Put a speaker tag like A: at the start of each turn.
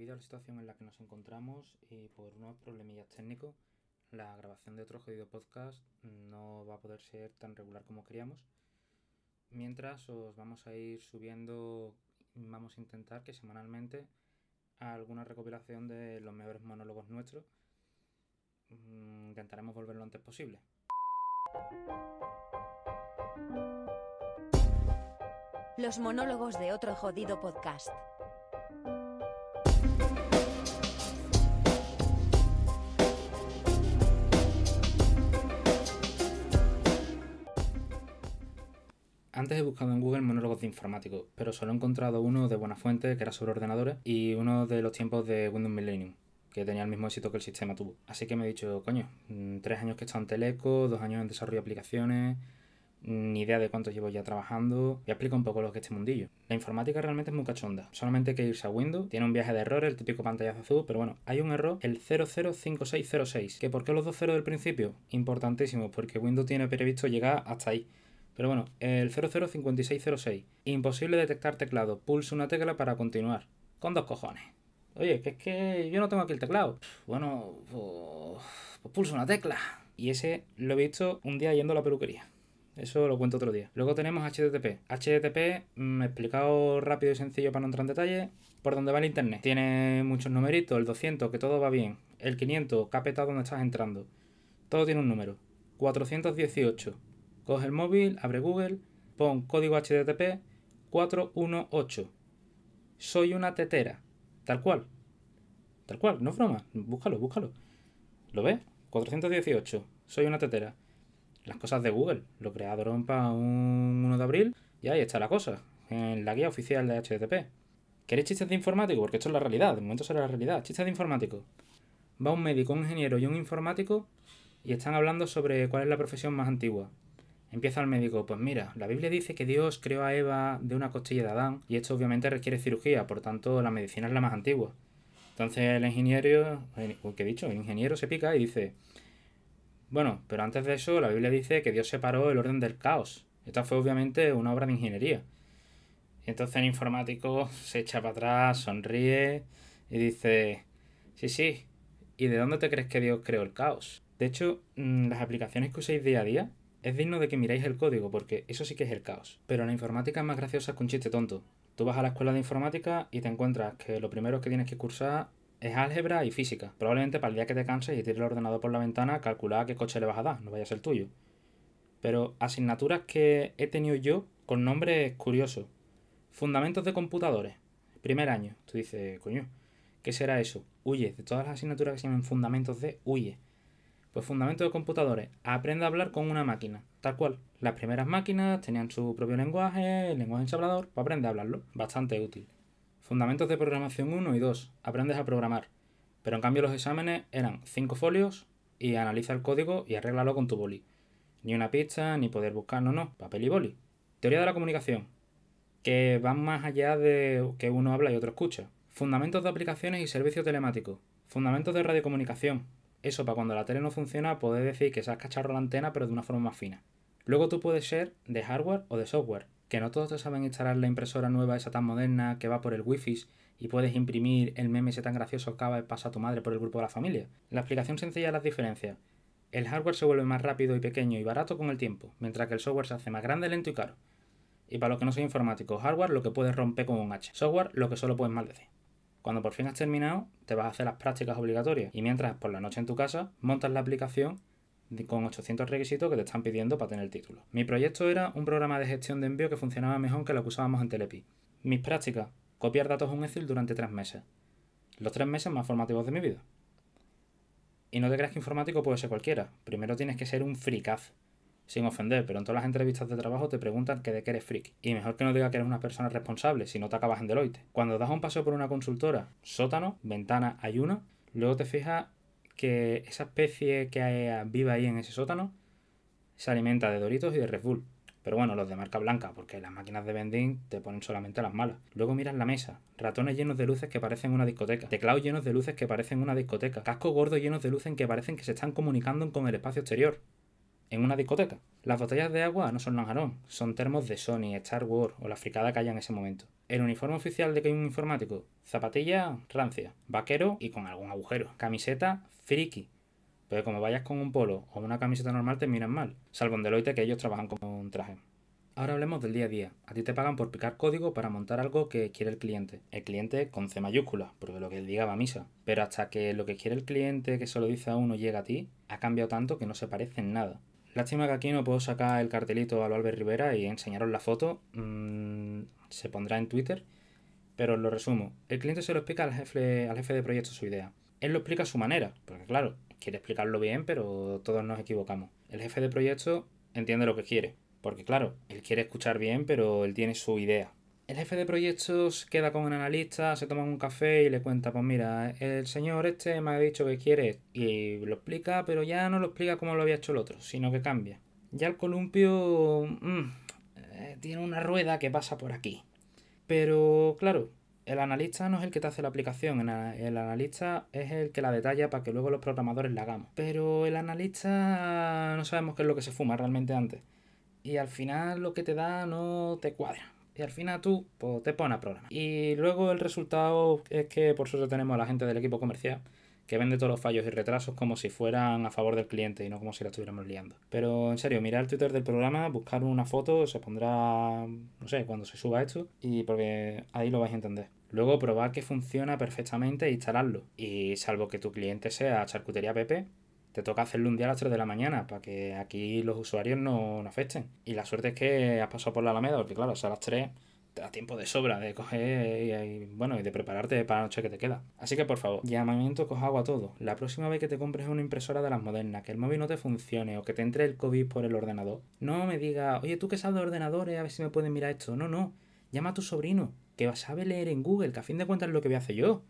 A: Debido a la situación en la que nos encontramos y por unos problemillas técnicos, la grabación de otro jodido podcast no va a poder ser tan regular como queríamos. Mientras os vamos a ir subiendo, vamos a intentar que semanalmente alguna recopilación de los mejores monólogos nuestros. Mm, Intentaremos volver lo antes posible.
B: Los monólogos de otro jodido podcast.
A: Antes he buscado en Google monólogos de informáticos, pero solo he encontrado uno de buena fuente que era sobre ordenadores y uno de los tiempos de Windows Millennium, que tenía el mismo éxito que el sistema tuvo. Así que me he dicho, coño, mm, tres años que he estado en Teleco, dos años en desarrollo de aplicaciones, ni idea de cuánto llevo ya trabajando. Voy a explicar un poco lo que es este mundillo. La informática realmente es muy cachonda. Solamente hay que irse a Windows. Tiene un viaje de errores, el típico pantallazo azul, pero bueno, hay un error, el 005606. ¿Que por qué los dos ceros del principio? Importantísimo, porque Windows tiene previsto llegar hasta ahí. Pero bueno, el 005606. Imposible detectar teclado. Pulse una tecla para continuar. Con dos cojones. Oye, que es que yo no tengo aquí el teclado. Bueno, pues, pues pulso una tecla. Y ese lo he visto un día yendo a la peluquería. Eso lo cuento otro día. Luego tenemos HTTP. HTTP, mm, explicado rápido y sencillo para no entrar en detalle, por donde va el internet. Tiene muchos numeritos, el 200, que todo va bien. El 500, que ha petado donde estás entrando. Todo tiene un número. 418. Coge el móvil, abre Google, pon código HTTP 418. Soy una tetera. Tal cual. Tal cual, no es broma. Búscalo, búscalo. ¿Lo ves? 418. Soy una tetera las cosas de Google. Lo crearon para un 1 de abril y ahí está la cosa, en la guía oficial de HTTP. ¿Queréis chistes de informático? Porque esto es la realidad, de momento será la realidad. Chistes de informático. Va un médico, un ingeniero y un informático y están hablando sobre cuál es la profesión más antigua. Empieza el médico, pues mira, la Biblia dice que Dios creó a Eva de una costilla de Adán y esto obviamente requiere cirugía, por tanto la medicina es la más antigua. Entonces el ingeniero, ¿qué he dicho? El ingeniero se pica y dice, bueno, pero antes de eso, la Biblia dice que Dios separó el orden del caos. Esta fue obviamente una obra de ingeniería. Entonces el informático se echa para atrás, sonríe y dice, sí, sí, ¿y de dónde te crees que Dios creó el caos? De hecho, mm, las aplicaciones que usáis día a día, es digno de que miráis el código, porque eso sí que es el caos. Pero la informática es más graciosa que un chiste tonto. Tú vas a la escuela de informática y te encuentras que lo primero que tienes que cursar es álgebra y física. Probablemente para el día que te canses y tires el ordenador por la ventana, calcula qué coche le vas a dar, no vaya a ser tuyo. Pero asignaturas que he tenido yo con nombres curiosos. Fundamentos de computadores. Primer año. Tú dices, coño, ¿qué será eso? Huye. De todas las asignaturas que se llaman fundamentos de, huye. Pues fundamentos de computadores. Aprende a hablar con una máquina. Tal cual. Las primeras máquinas tenían su propio lenguaje, el lenguaje ensamblador, pues aprende a hablarlo. Bastante útil. Fundamentos de programación 1 y 2. Aprendes a programar. Pero en cambio los exámenes eran 5 folios y analiza el código y arréglalo con tu boli. Ni una pista, ni poder buscar, no, no, papel y boli. Teoría de la comunicación. Que van más allá de que uno habla y otro escucha. Fundamentos de aplicaciones y servicios telemáticos. Fundamentos de radiocomunicación. Eso para cuando la tele no funciona poder decir que se has cacharro la antena pero de una forma más fina. Luego tú puedes ser de hardware o de software que no todos te saben instalar la impresora nueva esa tan moderna que va por el wifi y puedes imprimir el meme ese tan gracioso que acaba de pasar a tu madre por el grupo de la familia. La explicación sencilla de las diferencias. El hardware se vuelve más rápido y pequeño y barato con el tiempo, mientras que el software se hace más grande, lento y caro. Y para los que no son informáticos, hardware lo que puedes romper con un H, software lo que solo puedes maldecir. Cuando por fin has terminado, te vas a hacer las prácticas obligatorias y mientras por la noche en tu casa montas la aplicación con 800 requisitos que te están pidiendo para tener el título. Mi proyecto era un programa de gestión de envío que funcionaba mejor que lo que usábamos en Telepi. Mis prácticas, copiar datos a un Excel durante tres meses. Los tres meses más formativos de mi vida. Y no te creas que informático puede ser cualquiera. Primero tienes que ser un fricaz. Sin ofender, pero en todas las entrevistas de trabajo te preguntan que de qué eres freak. Y mejor que no diga que eres una persona responsable, si no te acabas en Deloitte. Cuando das un paseo por una consultora, sótano, ventana, hay uno, luego te fijas que esa especie que vive ahí en ese sótano se alimenta de Doritos y de Red Bull. Pero bueno, los de marca blanca, porque las máquinas de vending te ponen solamente las malas. Luego miras la mesa, ratones llenos de luces que parecen una discoteca, teclados llenos de luces que parecen una discoteca, cascos gordos llenos de luces que parecen que se están comunicando con el espacio exterior. En una discoteca. Las botellas de agua no son lanjarón, son termos de Sony, Star Wars o la fricada que haya en ese momento. El uniforme oficial de que hay un informático, zapatilla rancia, vaquero y con algún agujero, camiseta friki. Pero como vayas con un polo o una camiseta normal te miran mal, salvo en Deloitte que ellos trabajan con un traje. Ahora hablemos del día a día. A ti te pagan por picar código para montar algo que quiere el cliente. El cliente con C mayúscula, porque lo que él diga va a misa. Pero hasta que lo que quiere el cliente que se lo dice a uno llega a ti, ha cambiado tanto que no se parece en nada. Lástima que aquí no puedo sacar el cartelito a lo Albert Rivera y enseñaros la foto. Mm, se pondrá en Twitter. Pero lo resumo. El cliente se lo explica al jefe, al jefe de proyecto su idea. Él lo explica a su manera, porque claro, quiere explicarlo bien, pero todos nos equivocamos. El jefe de proyecto entiende lo que quiere porque claro, él quiere escuchar bien, pero él tiene su idea. El jefe de proyectos queda con un analista, se toma un café y le cuenta, pues mira, el señor este me ha dicho que quiere y lo explica, pero ya no lo explica como lo había hecho el otro, sino que cambia. Ya el columpio mm, eh, tiene una rueda que pasa por aquí. Pero claro, el analista no es el que te hace la aplicación, el analista es el que la detalla para que luego los programadores la hagamos. Pero el analista no sabemos qué es lo que se fuma realmente antes y al final lo que te da no te cuadra. Y al final tú pues, te pones a programar. Y luego el resultado es que por suerte tenemos a la gente del equipo comercial que vende todos los fallos y retrasos como si fueran a favor del cliente y no como si la estuviéramos liando. Pero en serio, mirar el Twitter del programa, buscar una foto, se pondrá, no sé, cuando se suba esto, y porque ahí lo vais a entender. Luego probar que funciona perfectamente e instalarlo. Y salvo que tu cliente sea charcutería Pepe, te toca hacerlo un día a las 3 de la mañana para que aquí los usuarios no, afecten. Y la suerte es que has pasado por la Alameda, porque claro, a las 3 te da tiempo de sobra de coger y, bueno, y de prepararte para la noche que te queda. Así que por favor, llamamiento coja agua todo. La próxima vez que te compres una impresora de las modernas, que el móvil no te funcione o que te entre el COVID por el ordenador, no me diga, oye, tú que sabes de ordenadores, a ver si me pueden mirar esto. No, no. Llama a tu sobrino, que sabe leer en Google, que a fin de cuentas es lo que voy a hacer yo.